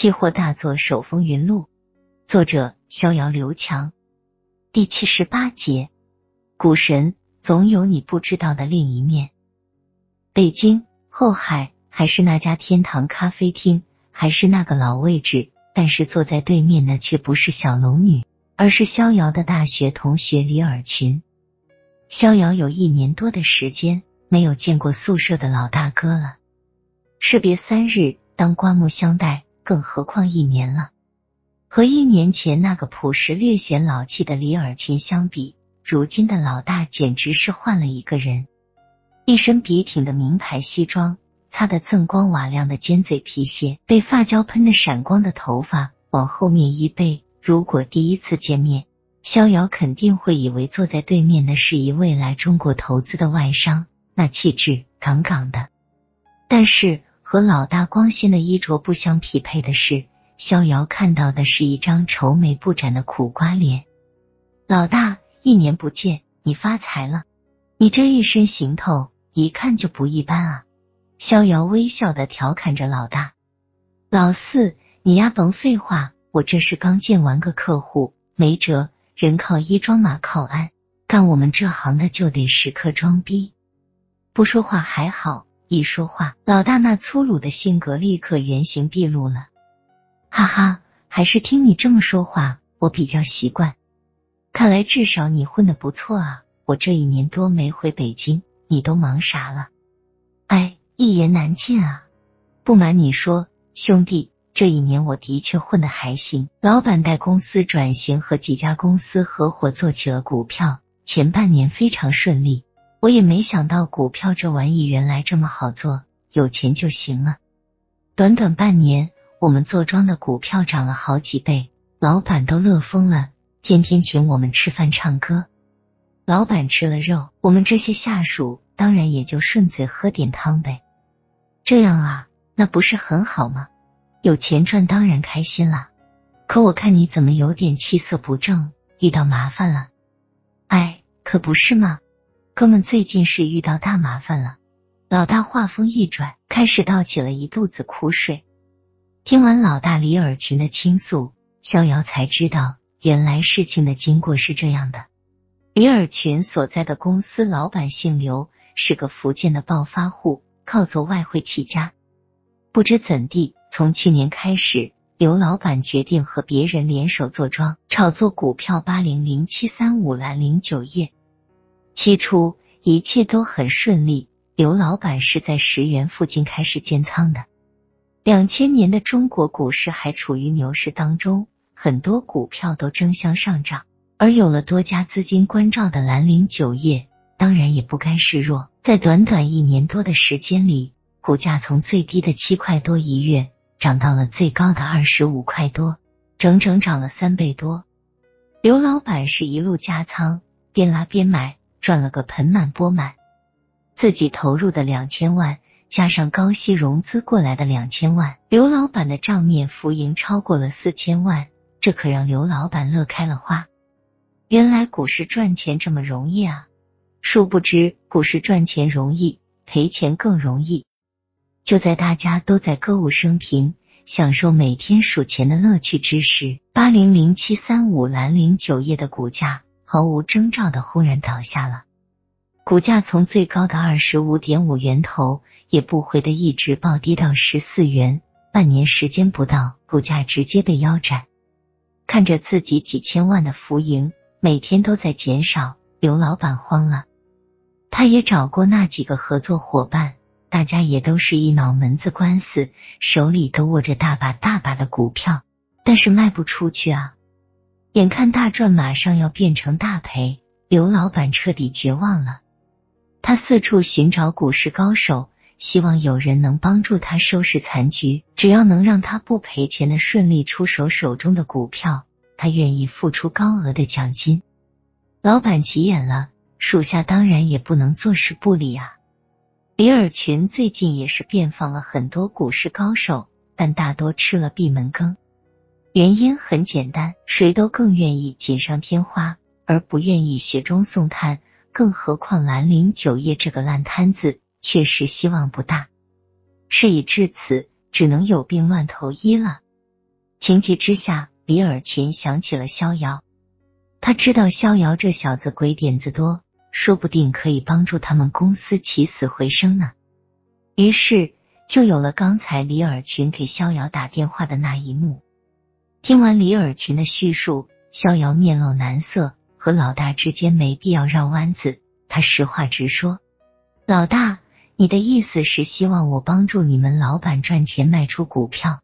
期货大作手风云录，作者逍遥刘强，第七十八节。股神总有你不知道的另一面。北京后海还是那家天堂咖啡厅，还是那个老位置，但是坐在对面的却不是小龙女，而是逍遥的大学同学李尔群。逍遥有一年多的时间没有见过宿舍的老大哥了，士别三日，当刮目相待。更何况一年了，和一年前那个朴实略显老气的李尔群相比，如今的老大简直是换了一个人。一身笔挺的名牌西装，擦得锃光瓦亮的尖嘴皮鞋，被发胶喷的闪光的头发往后面一背。如果第一次见面，逍遥肯定会以为坐在对面的是一位来中国投资的外商，那气质杠杠的。但是。和老大光鲜的衣着不相匹配的是，逍遥看到的是一张愁眉不展的苦瓜脸。老大，一年不见，你发财了！你这一身行头，一看就不一般啊！逍遥微笑的调侃着老大。老四，你丫甭废话，我这是刚见完个客户，没辙，人靠衣装，马靠鞍，干我们这行的就得时刻装逼，不说话还好。一说话，老大那粗鲁的性格立刻原形毕露了。哈哈，还是听你这么说话，我比较习惯。看来至少你混的不错啊！我这一年多没回北京，你都忙啥了？哎，一言难尽啊！不瞒你说，兄弟，这一年我的确混的还行。老板带公司转型，和几家公司合伙做起了股票，前半年非常顺利。我也没想到股票这玩意原来这么好做，有钱就行了。短短半年，我们坐庄的股票涨了好几倍，老板都乐疯了，天天请我们吃饭唱歌。老板吃了肉，我们这些下属当然也就顺嘴喝点汤呗。这样啊，那不是很好吗？有钱赚当然开心了。可我看你怎么有点气色不正，遇到麻烦了？哎，可不是吗？哥们最近是遇到大麻烦了。老大话锋一转，开始倒起了一肚子苦水。听完老大李尔群的倾诉，逍遥才知道，原来事情的经过是这样的：李尔群所在的公司老板姓刘，是个福建的暴发户，靠做外汇起家。不知怎地，从去年开始，刘老板决定和别人联手做庄，炒作股票八零零七三五蓝零酒业。起初一切都很顺利，刘老板是在十元附近开始建仓的。两千年的中国股市还处于牛市当中，很多股票都争相上涨，而有了多家资金关照的兰陵酒业，当然也不甘示弱。在短短一年多的时间里，股价从最低的七块多一月，涨到了最高的二十五块多，整整涨了三倍多。刘老板是一路加仓，边拉边买。赚了个盆满钵满，自己投入的两千万，加上高息融资过来的两千万，刘老板的账面浮盈超过了四千万，这可让刘老板乐开了花。原来股市赚钱这么容易啊！殊不知，股市赚钱容易，赔钱更容易。就在大家都在歌舞升平，享受每天数钱的乐趣之时，八零零七三五蓝陵酒业的股价。毫无征兆的忽然倒下了，股价从最高的二十五点五元头也不回的一直暴跌到十四元，半年时间不到，股价直接被腰斩。看着自己几千万的浮盈每天都在减少，刘老板慌了。他也找过那几个合作伙伴，大家也都是一脑门子官司，手里都握着大把大把的股票，但是卖不出去啊。眼看大赚马上要变成大赔，刘老板彻底绝望了。他四处寻找股市高手，希望有人能帮助他收拾残局。只要能让他不赔钱的顺利出手手中的股票，他愿意付出高额的奖金。老板急眼了，属下当然也不能坐视不理啊。李尔群最近也是遍访了很多股市高手，但大多吃了闭门羹。原因很简单，谁都更愿意锦上添花，而不愿意雪中送炭。更何况兰陵酒业这个烂摊子，确实希望不大。事已至此，只能有病乱投医了。情急之下，李尔群想起了逍遥。他知道逍遥这小子鬼点子多，说不定可以帮助他们公司起死回生呢。于是就有了刚才李尔群给逍遥打电话的那一幕。听完李尔群的叙述，逍遥面露难色，和老大之间没必要绕弯子，他实话直说：“老大，你的意思是希望我帮助你们老板赚钱卖出股票？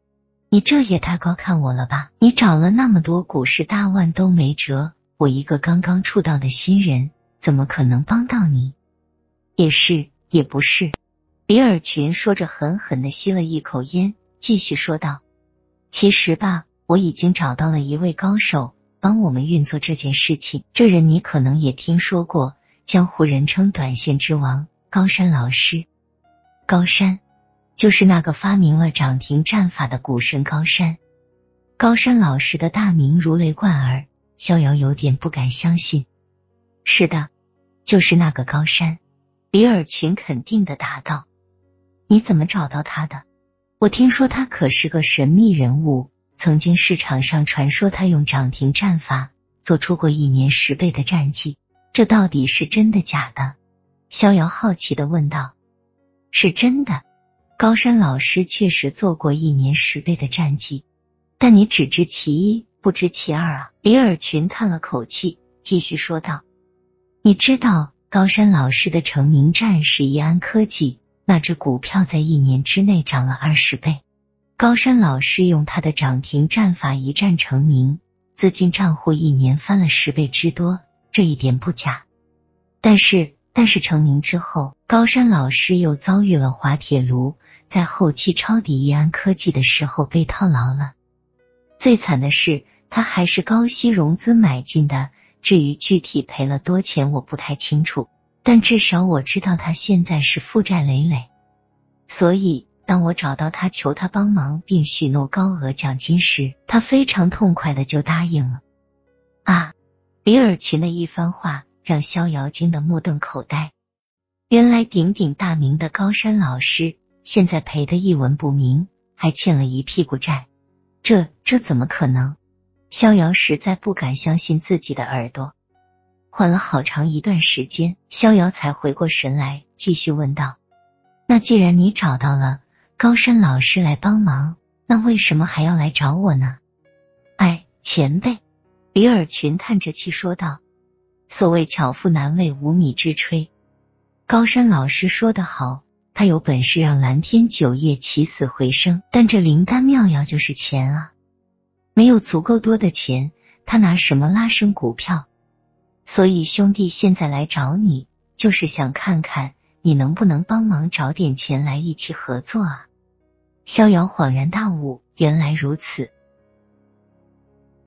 你这也太高看我了吧！你找了那么多股市大腕都没辙。”我一个刚刚出道的新人，怎么可能帮到你？也是，也不是。李尔群说着，狠狠的吸了一口烟，继续说道：“其实吧，我已经找到了一位高手，帮我们运作这件事情。这人你可能也听说过，江湖人称短线之王高山老师。高山就是那个发明了涨停战法的股神高山。高山老师的大名如雷贯耳。”逍遥有点不敢相信。是的，就是那个高山。李尔群肯定的答道：“你怎么找到他的？我听说他可是个神秘人物，曾经市场上传说他用涨停战法做出过一年十倍的战绩，这到底是真的假的？”逍遥好奇的问道：“是真的，高山老师确实做过一年十倍的战绩，但你只知其一。”不知其二啊！李尔群叹了口气，继续说道：“你知道高山老师的成名战是易安科技，那只股票在一年之内涨了二十倍。高山老师用他的涨停战法一战成名，资金账户一年翻了十倍之多，这一点不假。但是，但是成名之后，高山老师又遭遇了滑铁卢，在后期抄底易安科技的时候被套牢了。最惨的是。”他还是高息融资买进的，至于具体赔了多钱，我不太清楚。但至少我知道他现在是负债累累。所以，当我找到他求他帮忙，并许诺高额奖金时，他非常痛快的就答应了。啊！李尔群的一番话让逍遥惊得目瞪口呆。原来鼎鼎大名的高山老师现在赔得一文不名，还欠了一屁股债。这这怎么可能？逍遥实在不敢相信自己的耳朵，缓了好长一段时间，逍遥才回过神来，继续问道：“那既然你找到了高山老师来帮忙，那为什么还要来找我呢？”哎，前辈，比尔群叹着气说道：“所谓巧妇难为无米之炊，高山老师说得好，他有本事让蓝天酒业起死回生，但这灵丹妙药就是钱啊。”没有足够多的钱，他拿什么拉升股票？所以兄弟现在来找你，就是想看看你能不能帮忙找点钱来一起合作啊！逍遥恍然大悟，原来如此。